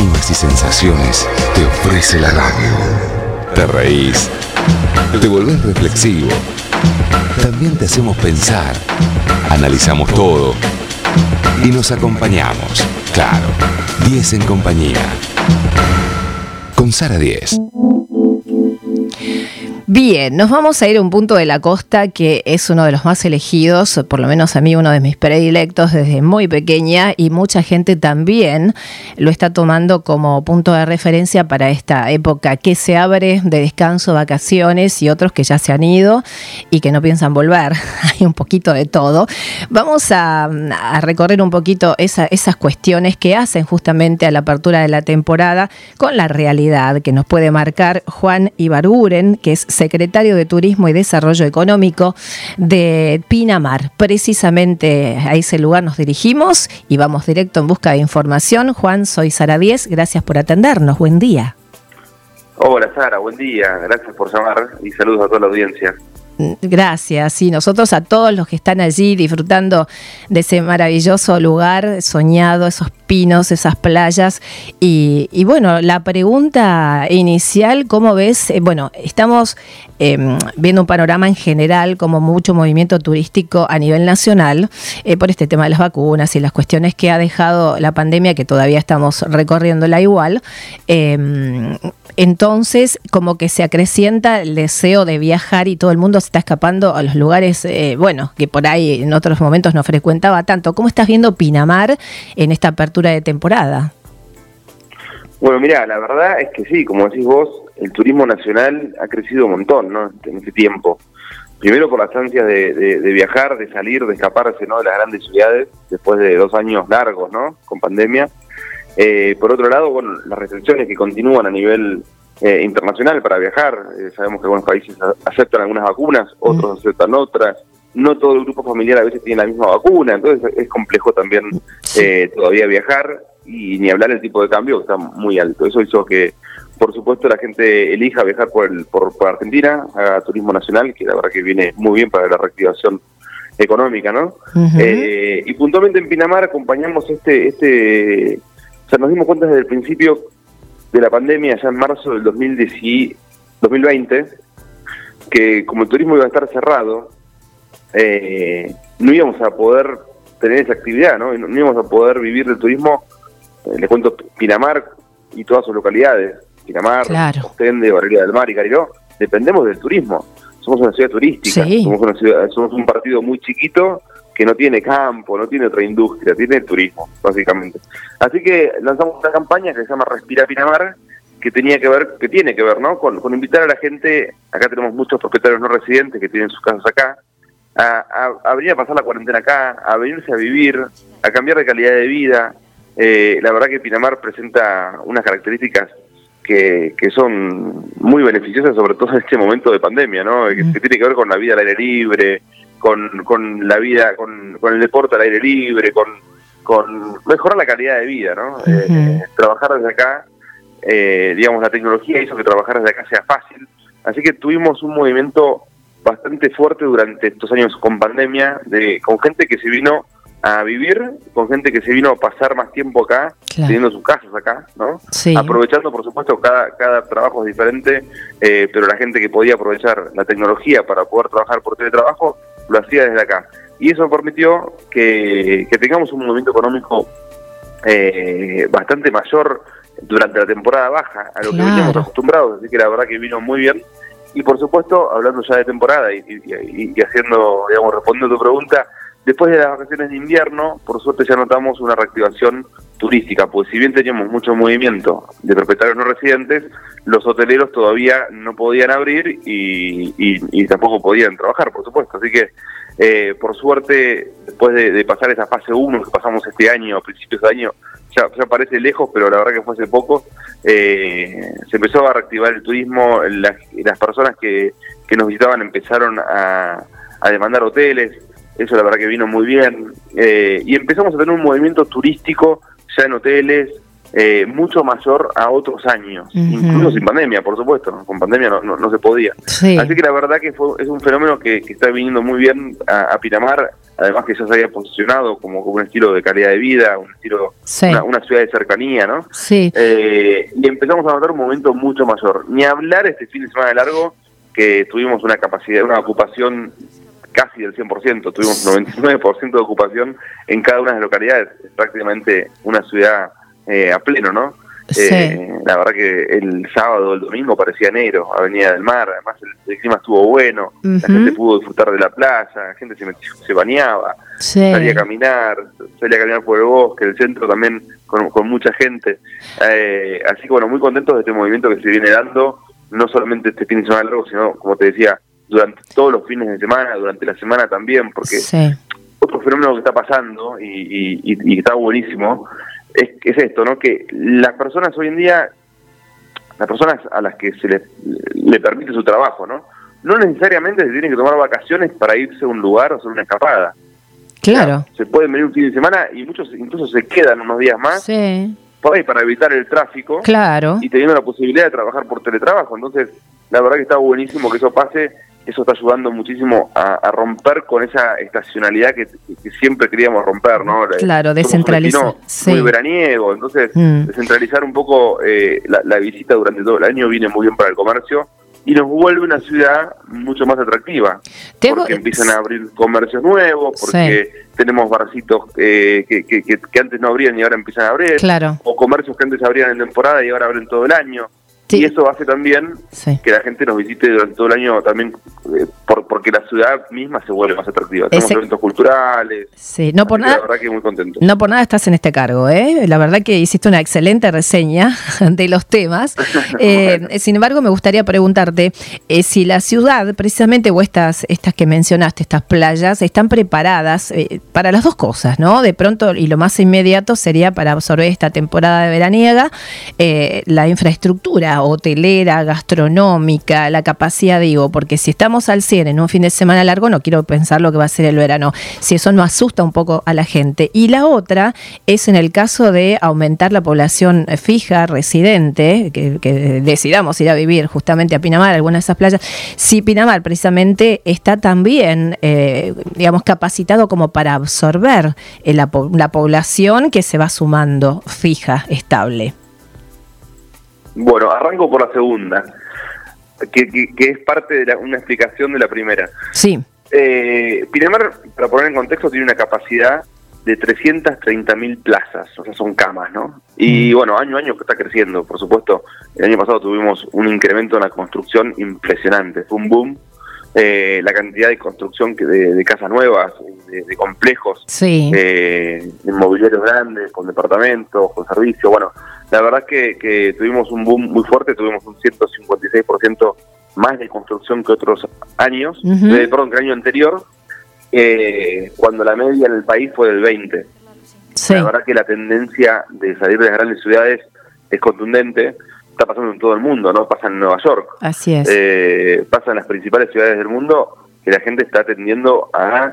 y sensaciones te ofrece la radio. Te reís, te volvés reflexivo. También te hacemos pensar, analizamos todo y nos acompañamos. Claro, 10 en compañía. Con Sara 10. Bien, nos vamos a ir a un punto de la costa que es uno de los más elegidos, por lo menos a mí uno de mis predilectos desde muy pequeña y mucha gente también lo está tomando como punto de referencia para esta época que se abre de descanso, vacaciones y otros que ya se han ido y que no piensan volver. Hay un poquito de todo. Vamos a, recorrer un poquito esas cuestiones que hacen justamente a la apertura de la temporada con la realidad que nos puede marcar Juan Ibaruren, que es secretario de Turismo y Desarrollo Económico de Pinamar. Precisamente a ese lugar nos dirigimos y vamos directo en busca de información. Juan, soy Sara Díez, gracias por atendernos, buen día. Hola Sara, buen día, gracias por llamar y saludos a toda la audiencia. Gracias, y nosotros a todos los que están allí disfrutando de ese maravilloso lugar soñado, esos pinos, esas playas. Y, bueno, la pregunta inicial, ¿cómo ves? Eh, bueno, estamos em, viendo un panorama en general como mucho movimiento turístico a nivel nacional eh, por este tema de las vacunas y las cuestiones que ha dejado la pandemia, que todavía estamos recorriéndola igual. Entonces, como que se acrecienta el deseo de viajar y todo el mundo se está escapando a los lugares, eh, bueno, que por ahí en otros momentos no frecuentaba tanto. ¿Cómo estás viendo Pinamar en esta apertura de temporada? Bueno, mira, la verdad es que sí, como decís vos, el turismo nacional ha crecido un montón, ¿no? En este tiempo. Primero por las ansias de, viajar, de salir, de escaparse, ¿no? De las grandes ciudades, después de dos años largos, ¿no? Con pandemia. Eh, por otro lado, bueno, las restricciones que continúan a nivel eh, internacional para viajar. Eh, sabemos que algunos países aceptan algunas vacunas, otros aceptan otras. No todo el grupo familiar a veces tiene la misma vacuna, entonces es complejo también todavía viajar y ni hablar del tipo de cambio que está muy alto. Eso hizo que, por supuesto, la gente elija viajar por, el, por, Argentina, haga turismo nacional, que la verdad que viene muy bien para la reactivación económica, ¿no? y puntualmente en Pinamar acompañamos este, este o sea, nos dimos cuenta desde el principio de la pandemia, ya en marzo del 2020, que como el turismo iba a estar cerrado, eh, no íbamos a poder tener esa actividad, ¿no? No íbamos a poder vivir del turismo, eh, les cuento, Pinamar y todas sus localidades, Pinamar, claro. Ostende, Barrería del Mar y Cariló, dependemos del turismo. Somos una ciudad turística, somos, una ciudad, somos un partido muy chiquito que no tiene campo, no tiene otra industria, tiene turismo, básicamente. Así que lanzamos una campaña que se llama Respira Pinamar, que tenía que ver, que tiene que ver, ¿no? Con, invitar a la gente, acá tenemos muchos propietarios no residentes que tienen sus casas acá, a, venir a pasar la cuarentena acá, a venirse a vivir, a cambiar de calidad de vida. Eh, la verdad que Pinamar presenta unas características que, que, son muy beneficiosas, sobre todo en este momento de pandemia, ¿no? Que, que, tiene que ver con la vida al aire libre, con, con la vida, con, con, el deporte al aire libre, con, con mejorar la calidad de vida, ¿no? Eh, trabajar desde acá, eh, digamos, la tecnología hizo que trabajar desde acá sea fácil, así que tuvimos un movimiento bastante fuerte durante estos años con pandemia, de, con gente que se vino a vivir, con gente que se vino a pasar más tiempo acá, teniendo sus casas acá, ¿no? Aprovechando, por supuesto, cada, cada trabajo es diferente, eh, pero la gente que podía aprovechar la tecnología para poder trabajar por teletrabajo, lo hacía desde acá. Y eso permitió que, tengamos un movimiento económico eh, bastante mayor durante la temporada baja a lo que veníamos acostumbrados, así que la verdad que vino muy bien. Y por supuesto, hablando ya de temporada y, y, haciendo, digamos, respondiendo a tu pregunta, después de las vacaciones de invierno, por suerte ya notamos una reactivación turística, pues si bien teníamos mucho movimiento de propietarios no residentes, los hoteleros todavía no podían abrir y, tampoco podían trabajar, por supuesto. Así que, eh, por suerte, después de, pasar esa fase 1 que pasamos este año, a principios de año, ya, parece lejos, pero la verdad que fue hace poco, eh, se empezó a reactivar el turismo, las, las personas que, que, nos visitaban empezaron a, a demandar hoteles, eso la verdad que vino muy bien, eh, y empezamos a tener un movimiento turístico ya en hoteles, eh, mucho mayor a otros años, incluso sin pandemia, por supuesto, con pandemia no, no, se podía. Así que la verdad que fue, es un fenómeno que, está viniendo muy bien a, Pinamar, además que ya se había posicionado como, un estilo de calidad de vida, un estilo, una, ciudad de cercanía, ¿no? Sí. Eh, y empezamos a notar un momento mucho mayor. Ni hablar este fin de semana largo que tuvimos una capacidad, una ocupación casi del 100%, tuvimos 99% de ocupación en cada una de las localidades, prácticamente una ciudad eh, a pleno, ¿no? Eh, la verdad que el sábado, el domingo parecía enero, Avenida del Mar, además el, clima estuvo bueno, la gente pudo disfrutar de la playa, la gente se, se bañaba, salía a caminar, salía a caminar por el bosque, el centro también con, mucha gente. Eh, así que bueno, muy contentos de este movimiento que se viene dando, no solamente este fin de semana largo, sino como te decía, durante todos los fines de semana, durante la semana también, porque otro fenómeno que está pasando y, y está buenísimo es, es esto, ¿no? Que las personas hoy en día, las personas a las que se les le permite su trabajo, ¿no? No necesariamente se tienen que tomar vacaciones para irse a un lugar o hacer una escapada. Claro. se pueden venir un fin de semana y muchos incluso se quedan unos días más. Sí. Para evitar el tráfico. Claro. Y teniendo la posibilidad de trabajar por teletrabajo. Entonces, la verdad que está buenísimo que eso pase eso está ayudando muchísimo a, romper con esa estacionalidad que, siempre queríamos romper, ¿no? Claro, descentralizar. Muy veraniego, entonces mm. descentralizar un poco eh, la, visita durante todo el año viene muy bien para el comercio y nos vuelve una ciudad mucho más atractiva. porque empiezan a abrir comercios nuevos, porque tenemos barcitos eh, que, que, antes no abrían y ahora empiezan a abrir, claro. o comercios que antes abrían en temporada y ahora abren todo el año. Y eso hace también que la gente nos visite durante todo el año también eh, por, porque la ciudad misma se vuelve más atractiva. Tenemos eventos culturales. Sí, no por nada. La verdad que muy contento. No por nada estás en este cargo, ¿eh? La verdad que hiciste una excelente reseña de los temas. Eh, sin embargo, me gustaría preguntarte eh, si la ciudad, precisamente, o estas, estas que mencionaste, estas playas, están preparadas para las dos cosas, ¿no? De pronto, y lo más inmediato sería para absorber esta temporada de veraniega, la infraestructura hotelera, gastronómica, la capacidad, digo, porque si estamos al 100 en un fin de semana largo, no quiero pensar lo que va a ser el verano, si eso no asusta un poco a la gente. Y la otra es en el caso de aumentar la población fija, residente, que, decidamos ir a vivir justamente a Pinamar, alguna de esas playas, si Pinamar precisamente está también, eh, digamos, capacitado como para absorber eh, la población que se va sumando fija, estable. Bueno, arranco por la segunda, que, que, es parte de una explicación de la primera. Sí. Eh, Pinamar, para poner en contexto, tiene una capacidad de 330.000 plazas, o sea, son camas, ¿no? Y mm. bueno, año a año está creciendo, por supuesto. El año pasado tuvimos un incremento en la construcción impresionante, fue un boom. Eh, la cantidad de construcción que de, casas nuevas, de, complejos, sí. eh, inmobiliarios grandes, con departamentos, con servicios, bueno, la verdad que, que tuvimos un boom muy fuerte, tuvimos un 156% más de construcción que otros años, eh, perdón, que el año anterior, eh, cuando la media en el país fue del 20. La verdad que la tendencia de salir de las grandes ciudades es contundente, está pasando en todo el mundo, ¿no? Pasa en Nueva York. Así es. Eh, pasa en las principales ciudades del mundo que la gente está tendiendo a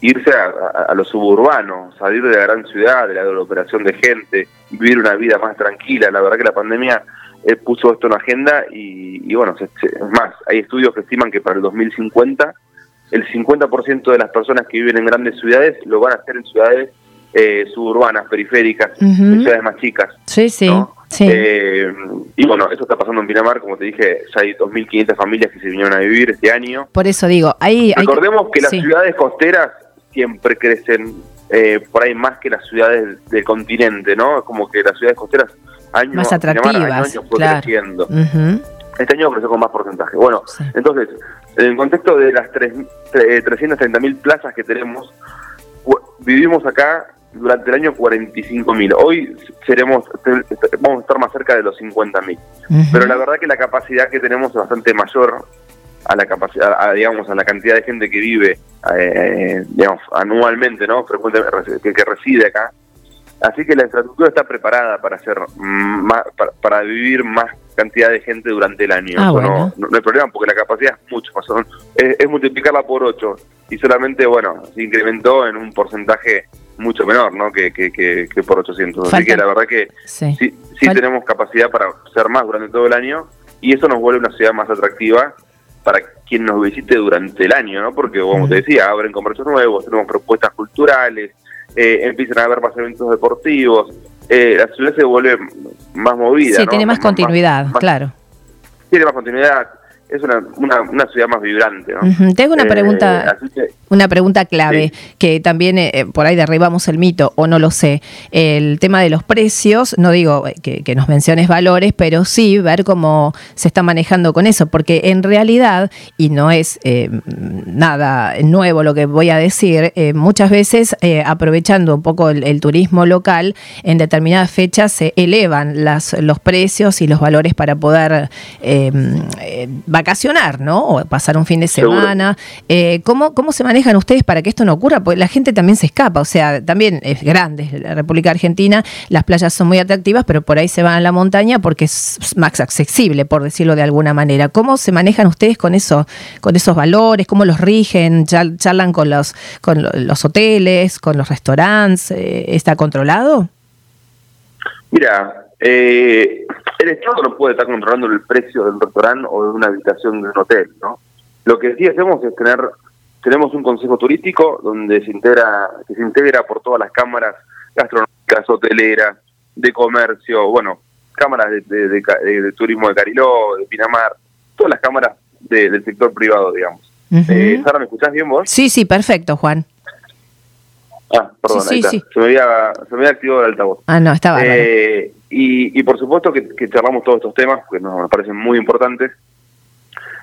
irse a, lo suburbano, salir de la gran ciudad, de la aglomeración de gente, vivir una vida más tranquila. La verdad que la pandemia eh, puso esto en la agenda y, bueno, es más, hay estudios que estiman que para el 2050 el 50% de las personas que viven en grandes ciudades lo van a hacer en ciudades eh, suburbanas, periféricas, en ciudades más chicas. Sí, sí. Eh, y bueno, eso está pasando en Pinamar, como te dije, ya hay 2.500 familias que se vinieron a vivir este año. Por eso digo, ahí... Recordemos que las ciudades costeras siempre crecen eh, por ahí más que las ciudades del continente, ¿no? Como que las ciudades costeras año, más atractivas, fue creciendo. Este año creció con más porcentaje. Bueno, entonces, en el contexto de las tres, 330.000 plazas que tenemos, vivimos acá durante el año 45.000. Hoy seremos vamos a estar más cerca de los 50.000. Pero la verdad que la capacidad que tenemos es bastante mayor a la capacidad, digamos, a la cantidad de gente que vive, eh, digamos, anualmente, ¿no? Frecuentemente, que, reside acá. Así que la infraestructura está preparada para hacer más, para, vivir más cantidad de gente durante el año. Ah, no, no, hay problema porque la capacidad es mucho más. Es, multiplicarla por 8 y solamente, bueno, se incrementó en un porcentaje mucho menor, ¿no? Que, que, que, por 800. Así que la verdad que sí, sí, tenemos capacidad para ser más durante todo el año y eso nos vuelve una ciudad más atractiva para quien nos visite durante el año, ¿no? Porque, como te decía, abren comercios nuevos, tenemos propuestas culturales, eh, empiezan a haber más eventos deportivos, eh, la ciudad se vuelve más movida. Sí, tiene más, continuidad, claro. Tiene más continuidad, es una, una, ciudad más vibrante. ¿no? Tengo una eh, pregunta, una pregunta clave, que también eh, por ahí derribamos el mito, o no lo sé. El tema de los precios, no digo que, nos menciones valores, pero sí ver cómo se está manejando con eso, porque en realidad, y no es eh, nada nuevo lo que voy a decir, muchas veces aprovechando un poco el, turismo local, en determinadas fechas se elevan las, los precios y los valores para poder vacacionar, ¿no? O pasar un fin de semana. Eh, ¿cómo, ¿Cómo se manejan ustedes para que esto no ocurra? Porque la gente también se escapa, o sea, también es grande la República Argentina, las playas son muy atractivas, pero por ahí se van a la montaña porque es más accesible, por decirlo de alguna manera. ¿Cómo se manejan ustedes con eso, con esos valores? ¿Cómo los rigen? ¿Charlan con los, con los hoteles, con los restaurantes? Eh, ¿Está controlado? Mira, eh, el Estado no puede estar controlando el precio del restaurante o de una habitación de un hotel, ¿no? Lo que sí hacemos es tener, tenemos un consejo turístico donde se integra, que se integra por todas las cámaras gastronómicas, hoteleras, de comercio, bueno, cámaras de, turismo de Cariló, de Pinamar, todas las cámaras del sector privado, digamos. Eh, Sara, ¿me escuchás bien vos? Sí, sí, perfecto, Juan. Ah, perdón, ahí está. Se, me había, se me había activado el altavoz. Ah, no, estaba. Eh, y, por supuesto que, charlamos todos estos temas, que nos, parecen muy importantes.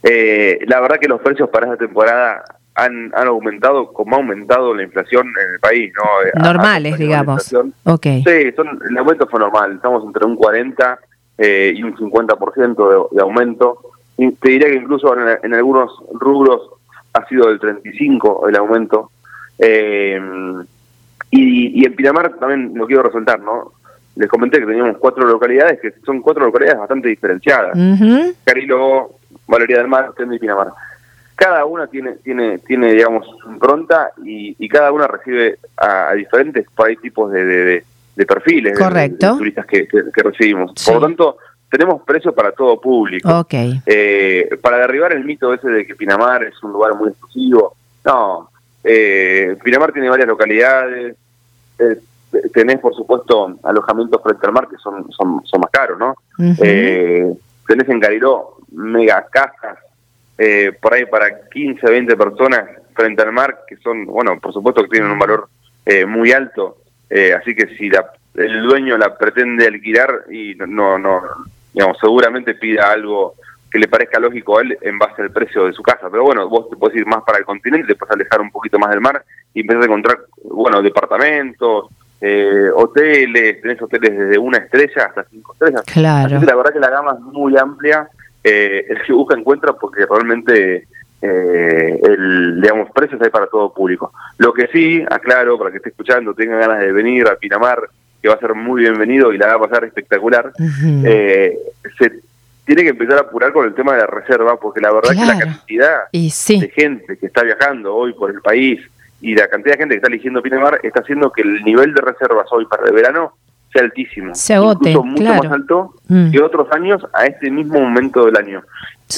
Eh, la verdad que los precios para esta temporada han, han aumentado como ha aumentado la inflación en el país. ¿no? Normales, digamos. Okay. Sí, son, el aumento fue normal. Estamos entre un 40 eh, y un 50% de, de aumento. Y te diría que incluso en, algunos rubros ha sido del 35 el aumento. Eh, y, y en Pinamar también lo quiero resaltar, ¿no? Les comenté que teníamos cuatro localidades que son cuatro localidades bastante diferenciadas. Carilo, Valeria del Mar, Tendo y Pinamar. Cada una tiene, tiene, tiene digamos, impronta y, y cada una recibe a, diferentes tipos de, de, perfiles De, turistas que, que, recibimos. Por lo tanto, tenemos precios para todo público. Eh, para derribar el mito ese de que Pinamar es un lugar muy exclusivo, no. Eh, Pinamar tiene varias localidades, eh, tenés, por supuesto, alojamientos frente al mar que son, son, son más caros, ¿no? eh, tenés en Cariló mega casas, eh, por ahí para 15, 20 personas frente al mar, que son, bueno, por supuesto que tienen un valor eh, muy alto, eh, así que si la, el dueño la pretende alquilar y no, no, digamos, seguramente pida algo que le parezca lógico a él en base al precio de su casa. Pero bueno, vos te puedes ir más para el continente, te puedes alejar un poquito más del mar y empezar a encontrar, bueno, departamentos, eh, hoteles, tenés hoteles desde una estrella hasta cinco estrellas. Claro. la verdad que la gama es muy amplia, eh, el que busca encuentra porque realmente eh, el, digamos, precios hay para todo público. Lo que sí, aclaro, para que esté escuchando, tenga ganas de venir a Pinamar, que va a ser muy bienvenido y la va a pasar espectacular, eh, se tiene que empezar a apurar con el tema de la reserva, porque la verdad que la cantidad de gente que está viajando hoy por el país, y la cantidad de gente que está eligiendo Pinamar está haciendo que el nivel de reservas hoy para el verano sea altísimo. Se agote, incluso mucho más alto mm. que otros años a este mismo momento del año.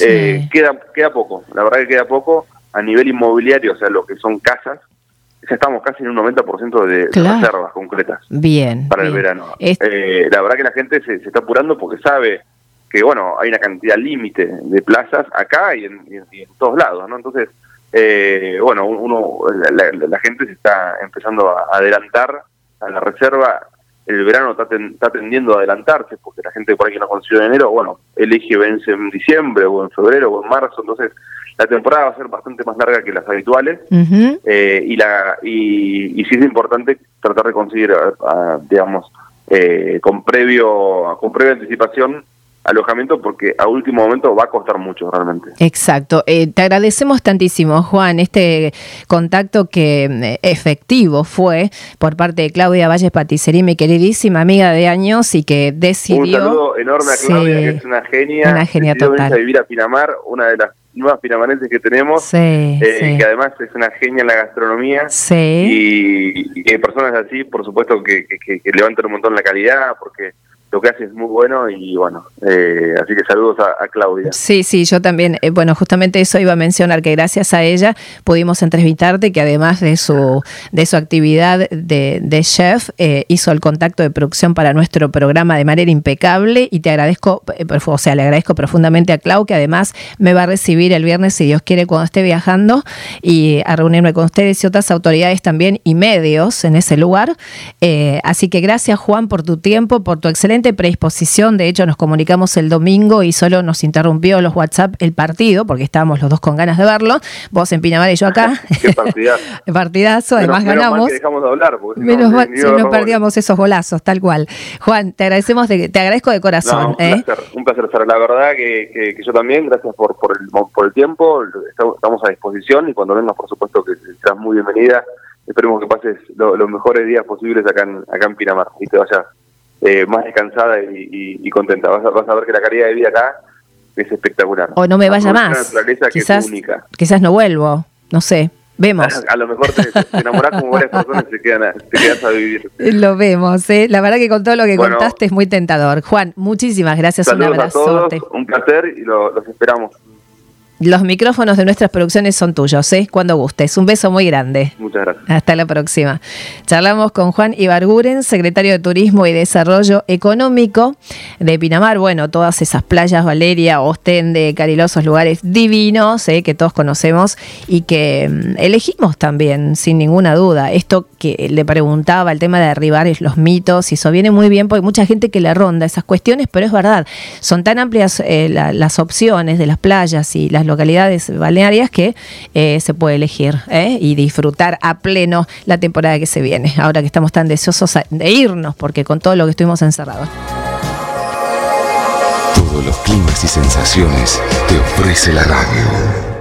Eh, queda, queda poco, la verdad que queda poco a nivel inmobiliario, o sea, lo que son casas, ya estamos casi en un 90% de, reservas concretas bien, para el verano. Eh, la verdad que la gente se, está apurando porque sabe que, bueno, hay una cantidad límite de plazas acá y en, y en todos lados, ¿no? Entonces, eh, bueno, uno, la, gente se está empezando a adelantar a la reserva. El verano está, tendiendo a adelantarse porque la gente por ahí que no consiguió en enero, bueno, elige vence en diciembre o en febrero o en marzo, entonces la temporada va a ser bastante más larga que las habituales. Eh, y la y, y sí es importante tratar de conseguir, digamos, eh, con previo con previa anticipación alojamiento porque a último momento va a costar mucho realmente. Exacto. Eh, te agradecemos tantísimo, Juan, este contacto que eh, efectivo fue por parte de Claudia Valles Paticerí, mi queridísima amiga de años y que decidió... Un saludo enorme a Claudia, que es una genia. Una genia total. a vivir a Pinamar, una de las nuevas pinamarenses que tenemos, sí, eh, que además es una genia en la gastronomía. Sí. Y, y personas así, por supuesto, que, que, que levantan un montón la calidad, porque lo que hace es muy bueno y bueno, eh, así que saludos a, Claudia. Sí, sí, yo también, eh, bueno, justamente eso iba a mencionar, que gracias a ella pudimos entrevistarte, que además de su, de su actividad de, chef, eh, hizo el contacto de producción para nuestro programa de manera impecable y te agradezco, o sea, le agradezco profundamente a Clau, que además me va a recibir el viernes, si Dios quiere, cuando esté viajando y a reunirme con ustedes y otras autoridades también y medios en ese lugar. así que gracias Juan por tu tiempo, por tu excelente predisposición. De hecho, nos comunicamos el domingo y solo nos interrumpió los WhatsApp el partido, porque estábamos los dos con ganas de verlo. Vos en Pinamar y yo acá. Qué partidazo. partidazo, además ganamos. dejamos de hablar. Menos mal si no perdíamos esos golazos, tal cual. Juan, te agradecemos, de, te agradezco de corazón. un, ¿eh? placer, un placer, La verdad que, yo también, gracias por, por, el, por el tiempo. Estamos a disposición y cuando vengas, por supuesto, que serás muy bienvenida esperemos que pases los mejores días posibles acá en, acá en Pinamar y te vayas eh, más descansada y, contenta. Vas a, vas a ver que la calidad de vida acá es espectacular. O no me vaya más. Quizás, quizás no vuelvo, no sé. Vemos. A, lo mejor te, te enamorás como varias personas y te, quedan, te quedas a vivir. Lo vemos, ¿eh? La verdad que con todo lo que contaste es muy tentador. Juan, muchísimas gracias. un abrazo. un placer y los esperamos. Los micrófonos de nuestras producciones son tuyos, ¿eh? Cuando gustes. Un beso muy grande. Muchas gracias. Hasta la próxima. Charlamos con Juan Ibarguren, secretario de Turismo y Desarrollo Económico de Pinamar. Bueno, todas esas playas, Valeria, Ostende, Carilosos, lugares divinos ¿eh? que todos conocemos y que mm, elegimos también, sin ninguna duda. Esto que le preguntaba, el tema de derribar los mitos, y eso viene muy bien porque hay mucha gente que le ronda esas cuestiones, pero es verdad, son tan amplias eh, las opciones de las playas y localidades balnearias que eh, se puede elegir ¿eh? y disfrutar a pleno la temporada que se viene, ahora que estamos tan deseosos de irnos, porque con todo lo que estuvimos encerrados. Todos los climas y sensaciones te ofrece la radio.